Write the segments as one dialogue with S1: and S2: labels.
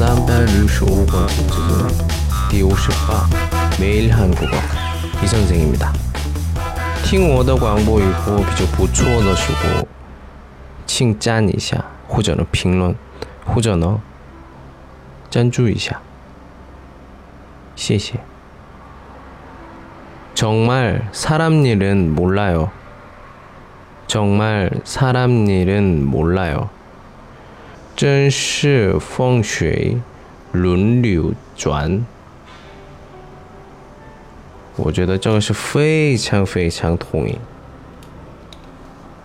S1: 65권 듣는 D58 매일 한국어 이 선생입니다. 听我的广播以后比较不错的时候，请赞一下，或者呢评论，或者呢赞助一下，谢谢。 정말 사람 일은 몰라요. 정말 사람 일은 몰라요. 真是风水轮流转。我觉得这个是非常非常同意。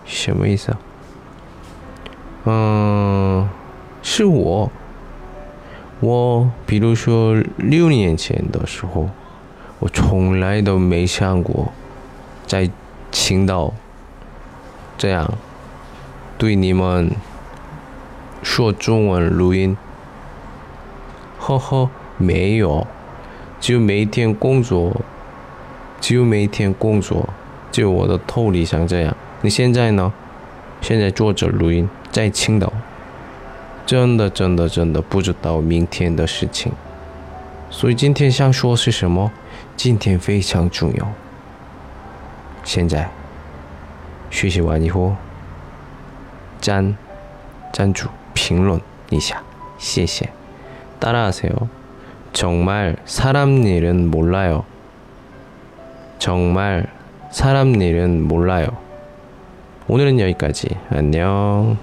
S1: 什么意思啊？嗯，是我。我比如说六年前的时候，我从来都没想过在青岛这样对你们说中文录音。呵呵，没有，只有每天工作，只有每天工作，只有我的头里想这样。你现在呢？现在坐着录音，在青岛。真的，真的，真的不知道明天的事情，所以今天想说是什么？今天非常重要。现在学习完以后，站，站住、评论 이샤, 시에 따라하세요. 정말 사람 일은 몰라요. 정말 사람 일은 몰라요. 오늘은 여기까지. 안녕.